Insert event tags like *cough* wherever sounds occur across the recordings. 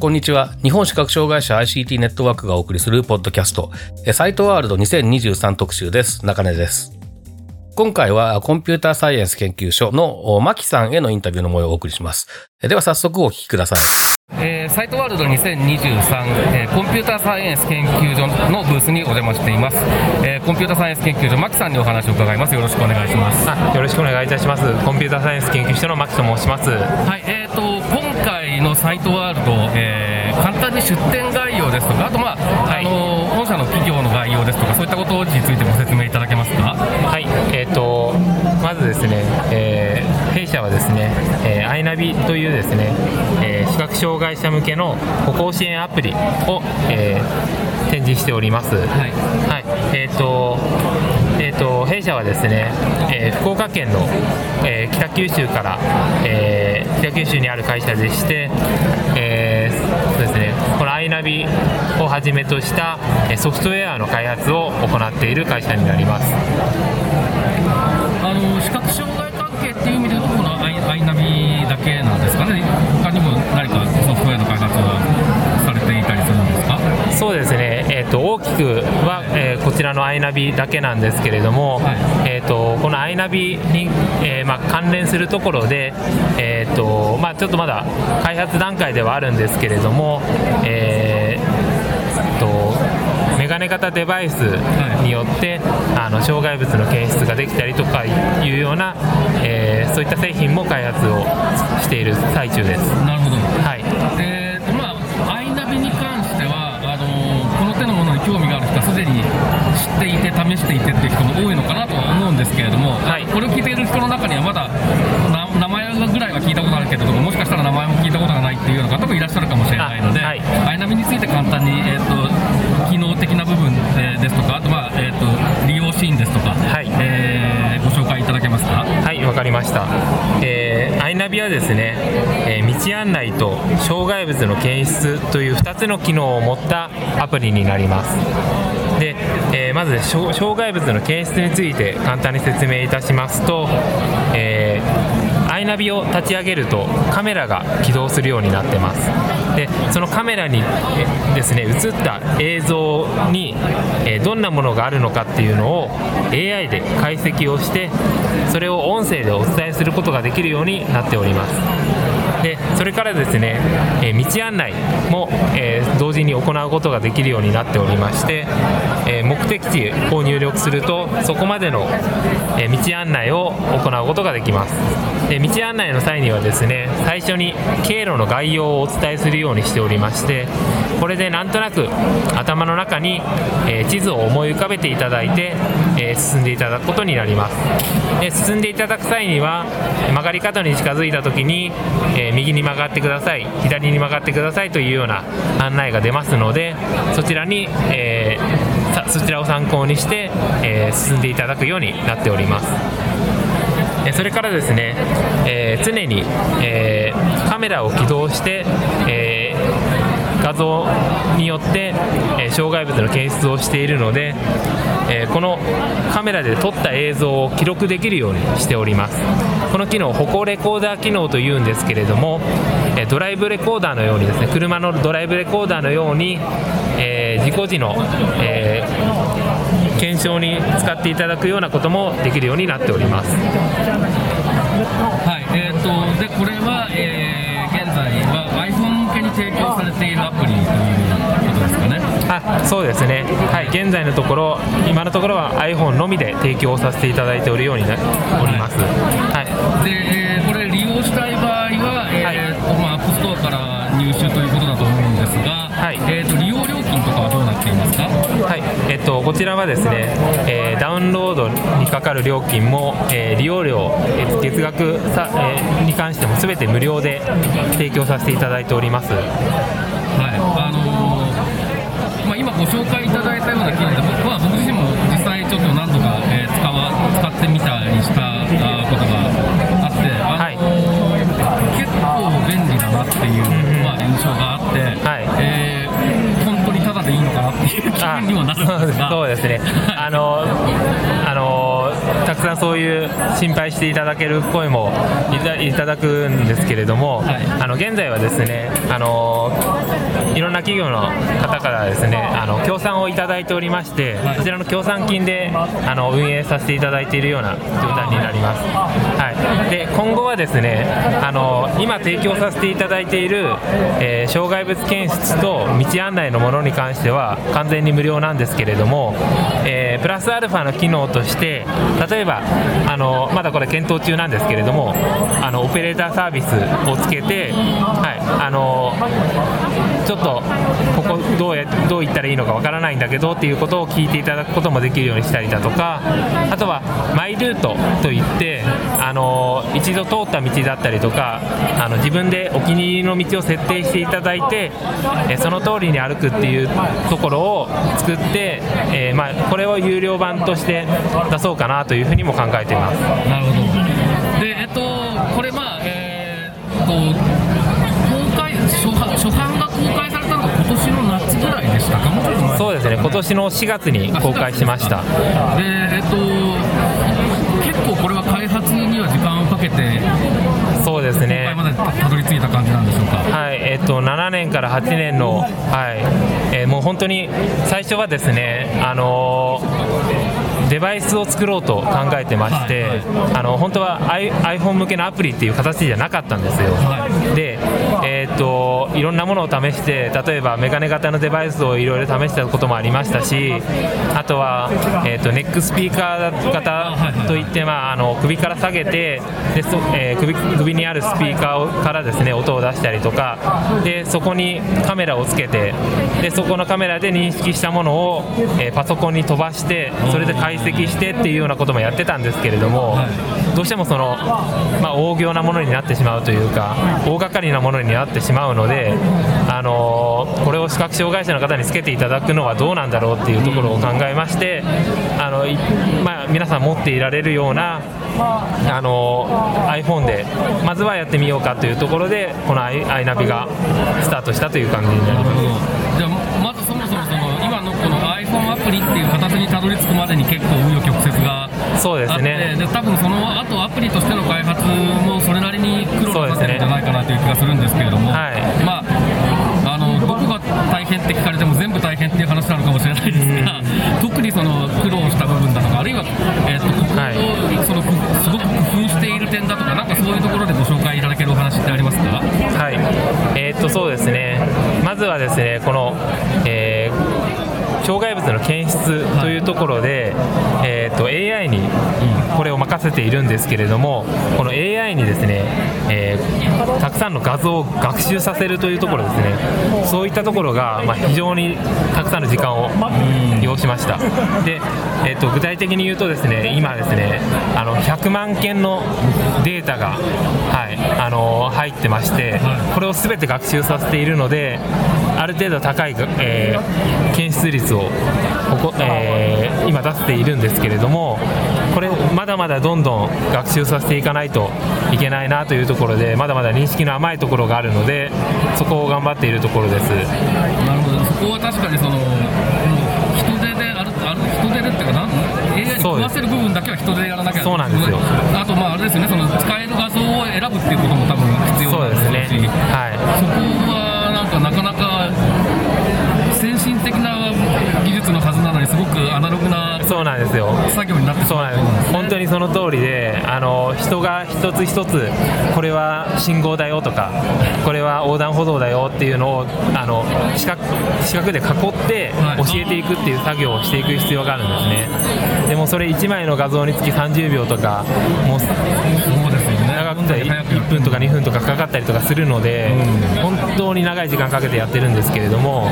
こんにちは。日本視覚障害者 ICT ネットワークがお送りするポッドキャスト、えサイトワールド2023特集です。中根です。今回はコンピューターサイエンス研究所のお牧さんへのインタビューの模様をお送りします。えでは早速お聞きください。えーサイトワールド2023、えーコンピューターサイエンス研究所のブースにお邪魔しています。えーコンピューターサイエンス研究所、牧さんにお話を伺います。よろしくお願いします。あよろしくお願いいたします。コンピューターサイエンス研究所の牧と申します。はい、えー、と今回のサイトワールド、えー簡単に出展概要ですとか、あと、まああの本社の企業の概要ですとか、そういったことについてご説明いただけますか？はい、えっ、とまずですね、えー弊社はですね、えー、アイナビというですね、えー視覚障害者向けの歩行支援アプリを、えー展示しております。はいはい、えっ、と。えー、と弊社はですね、えー福岡県の、えー北九州から、えー北九州にある会社でして、えーそうですね、このアイナビをはじめとしたソフトウェアの開発を行っている会社になります。らのアイナビだけなんですけれども、はいえー、とこのアイナビに、えーまあ、関連するところで、えーとまあ、ちょっとまだ開発段階ではあるんですけれども、えーとメガネ型デバイスによって、あの障害物の検出ができたりとかいうような、えーそういった製品も開発をしている最中です。なるほど。はいえーっていて試していてっていう人も多いのかなとは思うんですけれども、はいこれを聞いている人の中にはまだな名前ぐらいは聞いたことあるけれどももしかしたら名前も聞いたことがないっていうような方もいらっしゃるかもしれないので、あはいアイナビについて簡単に、えー、と機能的な部分、えーですとかあと、まあえー、と利用シーンですとか、はいえーご紹介いただけますか？はい、わかりました。えー、アイナビはですね、えー道案内と障害物の検出という2つの機能を持ったアプリになります。で、えーまず障害物の検出について簡単に説明いたしますと、えーアイナビを立ち上げるとカメラが起動するようになってます。でそのカメラにですね映った映像に、えどんなものがあるのかっていうのを AI で解析をしてそれを音声でお伝えすることができるようになっております。*laughs* でそれからですね、え道案内も、え同時に行うことができるようになっておりまして、え目的地を入力するとそこまでの、え道案内を行うことができます。で道案内の際にはですね最初に経路の概要をお伝えするようにしておりましてこれでなんとなく頭の中に、え地図を思い浮かべていただいて、え進んでいただくことになります。で進んでいただく際には曲がり角に近づいた時に、えー右に曲がってください。左に曲がってくださいというような案内が出ますのでそちらに、えーさそちらを参考にして、えー進んでいただくようになっております。えそれからですね、えー常に、えーカメラを起動して、えー画像によって、え障害物の検出をしているので、えこのカメラで撮った映像を記録できるようにしております。この機能歩行レコーダー機能というんですけれども、えドライブレコーダーのようにですね車のドライブレコーダーのように、え事故時の、え検証に使っていただくようなこともできるようになっております。はい、えー、とでこれは、えー現在提供されているアプリということですかね。あそうですね。はい。現在のところ今のところは iPhone のみで提供させていただいておるようになおります。はい。で、えー、ととかはどうなっ。とこちらはですね、えーダウンロードにかかる料金も、えー利用料、えー月額さ、えーに関しても全て無料で提供させていただいております。はいあのーまあ、今ご紹介いただいたような機能で僕は僕自身そうですね、あのあのたくさんそういう心配していただける声もいたいただくんですけれども、はい。あの現在はですねあのいろんな企業の方からですねあの協賛をいただいておりまして、はい。そちらの協賛金であの運営させていただいているような状態になります。はい、で今後はですねあの今提供させていただいている、えー障害物検出と道案内のものに関しては完全に無料なんですけれども、えープラスアルファの機能として例えばあのまだこれ検討中なんですけれどもあのオペレーターサービスをつけて、はい、あのちょっとここどうやどう言ったらいいのかわからないんだけどっていうことを聞いていただくこともできるようにしたりだとかあとはマイルートといってあの一度通った道だったりとかあの自分でお気に入りの道を設定していただいてえその通りに歩くっていうところを作って、えーまあ、これを有料版として出そうかなというふうにも考えています。なるほど。で、えっと、これ、まあ、えーっと、公開初版、初版が公開されたのが今年の夏ぐらいでしたか、そうですね今年の4月に公開しました。で、えっと、結構これは開発には時間をかけて、そうです公ね開までたどり着いた感じなんでしょうか？はい、えっと7年から8年の、はいえーもう本当に最初はですね、あのーデバイスを作ろうと考えてまして、はいあの本当は iPhone 向けのアプリっていう形じゃなかったんですよ。はで、えーっといろんなものを試して例えばメガネ型のデバイスをいろいろ試したこともありましたしあとは、えーっとネックスピーカー型といって、まあ、あの首から下げてでそ、えー首首にあるスピーカーをからですね音を出したりとかでそこにカメラをつけてでそこのカメラで認識したものを、えーパソコンに飛ばしてそれで解析してっていうようなこともやってたんですけれども、はい。どうしてもその、まあ、大行なものになってしまうというか大掛かりなものになってしまうので、あのーこれを視覚障害者の方につけていただくのはどうなんだろうっていうところを考えまして、あのまあ、皆さん持っていられるような、あのー iPhone でまずはやってみようかというところでこの i- iNavi がスタートしたという感じになります。じゃあまずそもそもその今のこの iPhone アプリっていう形にたどり着くまでに結構紆余曲折そうですね。で多分その後アプリとしての開発もそれなりに苦労なさってるんじゃないかなという気がするんですけれども、はい。まああのどこが大変って聞かれても全部大変っていう話なのかもしれないですが、特にその苦労した部分だとかあるいは、えー、とそのくすごく工夫している点だとかなんかそういうところでご紹介いただけるお話ってありますか？はい、えーっとそうですね、まずはですね、この、えー障害物の検というところで、えーっと AI にこれを任せているんですけれども、この AI にですね、えーたくさんの画像を学習させるというところですね、そういったところが、まあ、非常にたくさんの時間を要しました。で、えーっと具体的に言うとですね、今ですね、あの100万件のデータが、はい、あの入ってまして、これをすべて学習させているので、ある程度高い、えー検出率を、えー今出しているんですけれども、これ、まだまだどんどん学習させていかないといけないなというところで、まだまだ認識の甘いところがあるので、そこを頑張っているところです。なるほど。そこは確かにその人手であるある人手でっていうかなん？AI に食わせる部分だけは人手でやらなきゃそうなんですよ。あとまああれですよね。その使える画業になってしそうまなんです。本当にその通りであの人が一つ一つこれは信号だよとかこれは横断歩道だよっていうのをあの四角四角で囲ってはい。教えていくっていう作業をしていく必要があるんですねでもそれ1枚の画像につき30秒とかもう長くて1分とか2分とかかかったりとかするので、本当に長い時間かけてやってるんですけれども、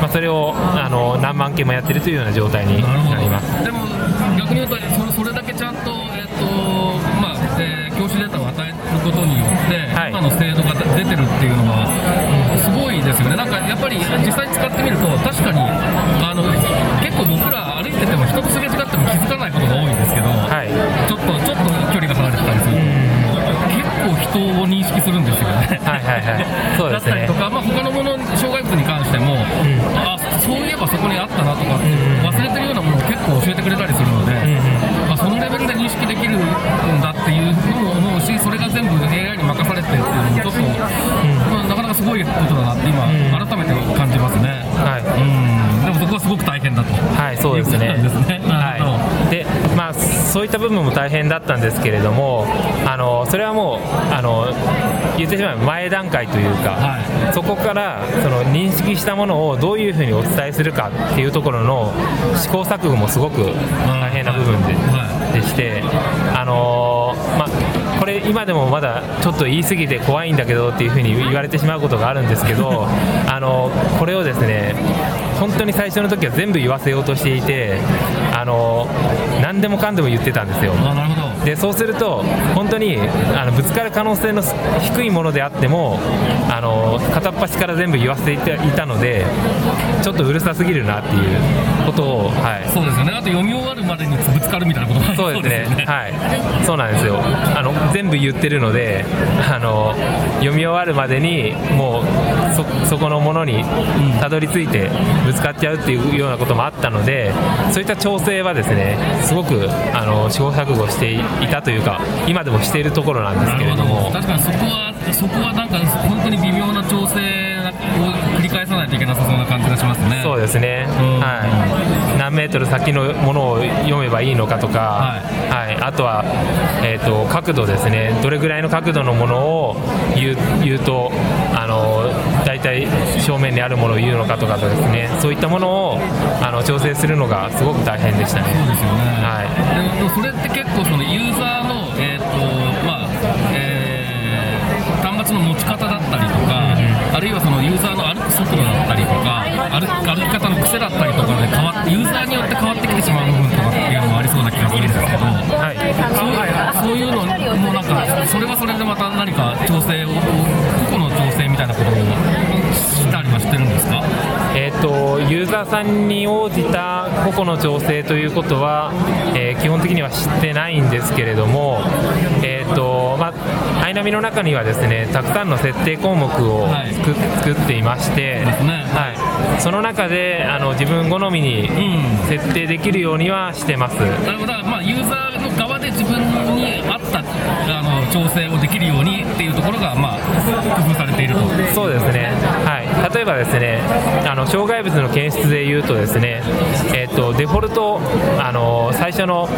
まあ、それをあの何万件もやってるというような状態になります。でも逆に言うとそそれだけちゃんと,、えっとまあえー教師データを与えることによって、はい。今の精度が出てるっていうのは、すごいですよね、なんかやっぱり実際に使ってみると、確かにあの結構僕ら歩いてても、人とすれ違っても気づかないことが多いんですけど、はい。ちょっとちょっと距離が離れてたりする人を認識するんですよね。はいはいはい。そうですね。だったりとか、まあ、他のもの、障害物に関しても、あそういえばそこにあっそういった部分も大変だったんですけれども、あの、それはもう、あの。言ってしまえば前段階というか、はそこからその認識したものをどういうふうにお伝えするかっていうところの試行錯誤もすごく大変な部分で,、はでして、あのーまあ、これ今でもまだちょっと言い過ぎて怖いんだけどっていうふうに言われてしまうことがあるんですけど *laughs* あのこれをですね本当に最初の時は全部言わせようとしていてあの何でもかんでも言ってたんですよ。でそうすると本当にあのぶつかる可能性の低いものであってもあの片っ端から全部言わせていたのでちょっとうるさすぎるなっていうことを、はい、そうですよね。あと読み終わるまでにぶつかるみたいなことそうですね。よはい、そうなんですよ。あの全部言ってるのであの読み終わるまでにもうそそこのものにたどり着いてぶつかっちゃうっていうようなこともあったのでそういった調整はですねすごくあの試行錯誤していたというか今でもしているところなんですけれども。確かにそこはそこはなんか本当に微妙な調整けなさそうな感じがしますね。そうですね、うん。はい、何メートル先のものを読めばいいのかとか、はい。あとは、えー、と角度ですね、どれぐらいの角度のものを言う言うとあの、大体正面にあるものを言うのかとかですね、そういったものをあの調整するのがすごく大変でしたね。そうですよね、はい。でもそれって結構そのユーザーの、えーとまあえー端末の持ち方だったりとか、あるいはそのユーザーの歩く速度だったりとか歩く歩き方の癖だったりとかで変わってユーザーによって変わってきてしまう部分とかっていうのもありそうな気がするんですけど。はいそうそういうのもなんかそれはそれでまた何か調整を個々の調整みたいなことをしたりはしてるんですか？えー、とユーザーさんに応じた個々の調整ということは、えー基本的には知ってないんですけれども、イナミの中にはですねたくさんの設定項目をはい。作,、作っていまして、はい、その中であの自分好みにうん。設定できるようにはしてます。なるほど。まあユーザーの側で自分に合ったあの調整をできるようにっていうところがまあ工夫されていると。そうですね、はい、例えばですねあの障害物の検出でいうとですね、えー、とデフォルトあの最初のは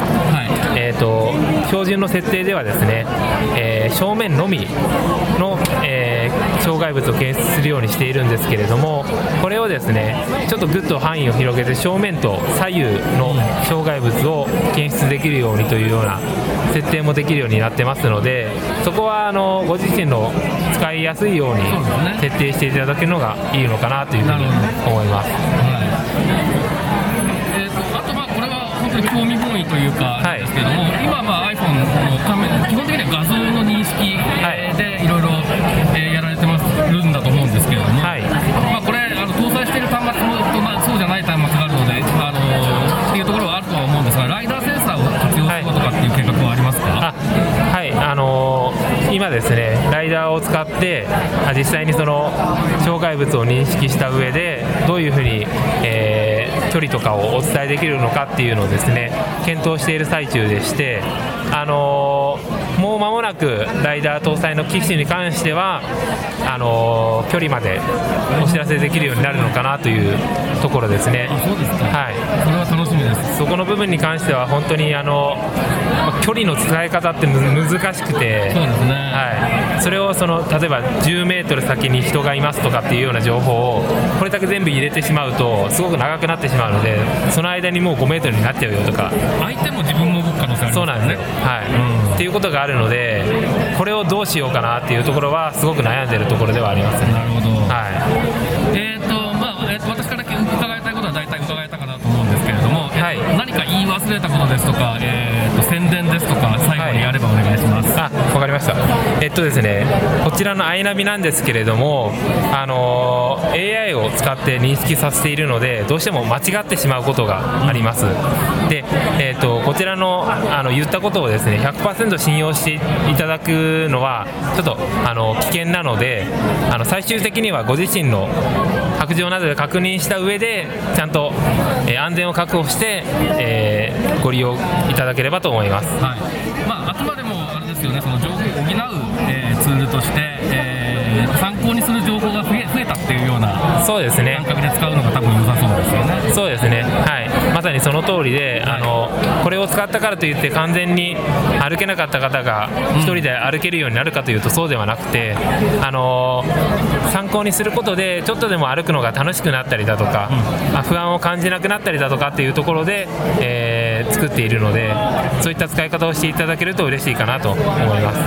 いえー、と標準の設定ではですね、えー正面のみの、えー障害物を検出するようにしているんですけれどもこれをですねちょっとぐっと範囲を広げて正面と左右の障害物を検出できるようにというような設定もできるようになってますのでそこはあのご自身の使いやすいように設定していただけるのがいいのかなというふうに思います。えーというかはい。ですけども、今まあ iPhone のカメラ基本的には画像の認識えーでいろいろえーやられてまするんだと思うんですけれども、はい。まあこれあの搭載している端末もとまあそうじゃない端末があるのであのっていうところはあるとは思うんですがライダーセンサーを活用するとかっていう計画はありますか？あはい、あのー今ですね、ライダーを使って、あ実際にその障害物を認識した上で、どういうふうに、えー距離とかをお伝えできるのかっていうのをですね、検討している最中でして、あのーもう間もなくライダー搭載の機種に関しては、あのー距離までお知らせできるようになるのかなというところですね。あそうですか。はいそれは楽しみです。そこの部分に関しては本当にあの、まあ距離の伝え方ってむ難しくて、そうですね。はい、それをその例えば10メートル先に人がいますとかっていうような情報をこれだけ全部入れてしまうとすごく長くなってしまうのでその間にもう5メートルになっちゃうよとか相手も自分も動く可能性ありますよね。そうなんですよ、はいうんっていうことがあるのでこれをどうしようかなっていうところはすごく悩んでるところではありますね。なるほど。はいえっ、と、まあ、えーと私から伺いたいことは大体伺えたかなと思うんですけれども、えーはい何か言い忘れたことですとか、えーと宣伝ですとか、最後にやればお願いします。あ、わかりました。えっとですね、こちらのアイナビなんですけれども、あのー AI を使って認識させているので、どうしても間違ってしまうことがあります。で、えっとこちらのあの言ったことをですね、100%信用していただくのはちょっとあの危険なので、あの最終的にはご自身の白状などで確認した上で、ちゃんと、えー安全を確保して、えーご利用いただければと思います。はいまあ、あくまでもあれですよね、その情報を補う、えーツールとして、えー参考にする情報が増え増えたっていうようなそうですね感。覚で使うのが多分良さそうですよね。そうですね、さにその通りで、あのこれを使ったからといって、完全に歩けなかった方が一人で歩けるようになるかというと、そうではなくて、あの参考にすることで、ちょっとでも歩くのが楽しくなったりだとか、あ不安を感じなくなったりだとかっていうところで、えー作っているので、そういった使い方をしていただけると嬉しいかなと思います。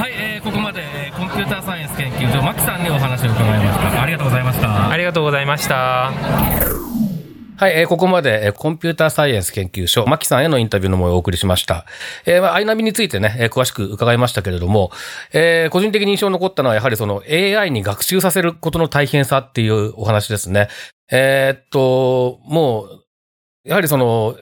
はい、えーここまで、えーコンピューターサイエンス研究所、牧さんにお話を伺いました。ありがとうございました。ありがとうございました。はい、えーここまで、えーコンピューターサイエンス研究所、マキさんへのインタビューの模様をお送りしました。えーまあ、アイナビについてね、えー詳しく伺いましたけれども、えー個人的に印象に残ったのは、やはりその AI に学習させることの大変さっていうお話ですね。えーっと、もう、やはりその、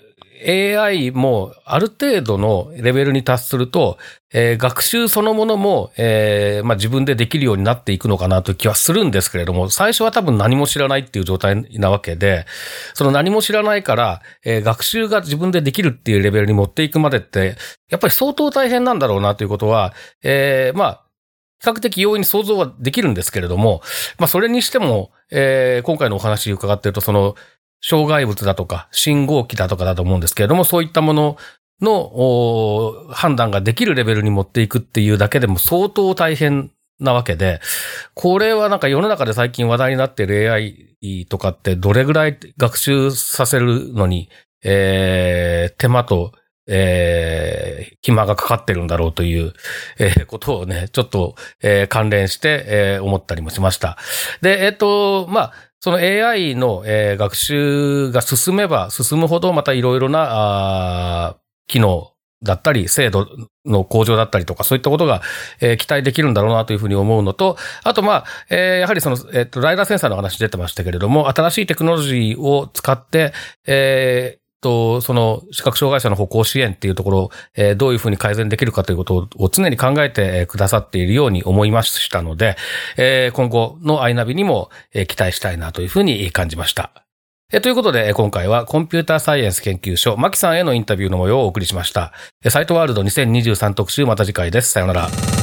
AI もある程度のレベルに達すると、えー学習そのものも、えーまあ、自分でできるようになっていくのかなという気はするんですけれども、最初は多分何も知らないっていう状態なわけで、その何も知らないから、えー学習が自分でできるっていうレベルに持っていくまでって、やっぱり相当大変なんだろうなということは、えーまあ、比較的容易に想像はできるんですけれども、まあ、それにしても、えー今回のお話伺っていると、その、障害物だとか、信号機だとかだと思うんですけれども、そういったものの判断ができるレベルに持っていくっていうだけでも相当大変なわけで、これはなんか世の中で最近話題になっている AI とかってどれぐらい学習させるのに、えー手間と、えー暇がかかってるんだろうという、えーことをね、ちょっと、えー関連して、えー思ったりもしました。で、えっ、と、まあ、その AI の、えー学習が進めば進むほど、またいろいろな、機能だったり、精度の向上だったりとか、そういったことが、えー期待できるんだろうなというふうに思うのと、あと、まあ、えーやはりその、えっ、と、ライダーセンサーの話出てましたけれども、新しいテクノロジーを使って、えと、その視覚障害者の歩行支援っていうところを、どういうふうに改善できるかということを常に考えてくださっているように思いましたので、今後のアイナビにも期待したいなというふうに感じました。ということで、今回はコンピューターサイエンス研究所、マキさんへのインタビューの模様をお送りしました。サイトワールド2023特集また次回です。さよなら。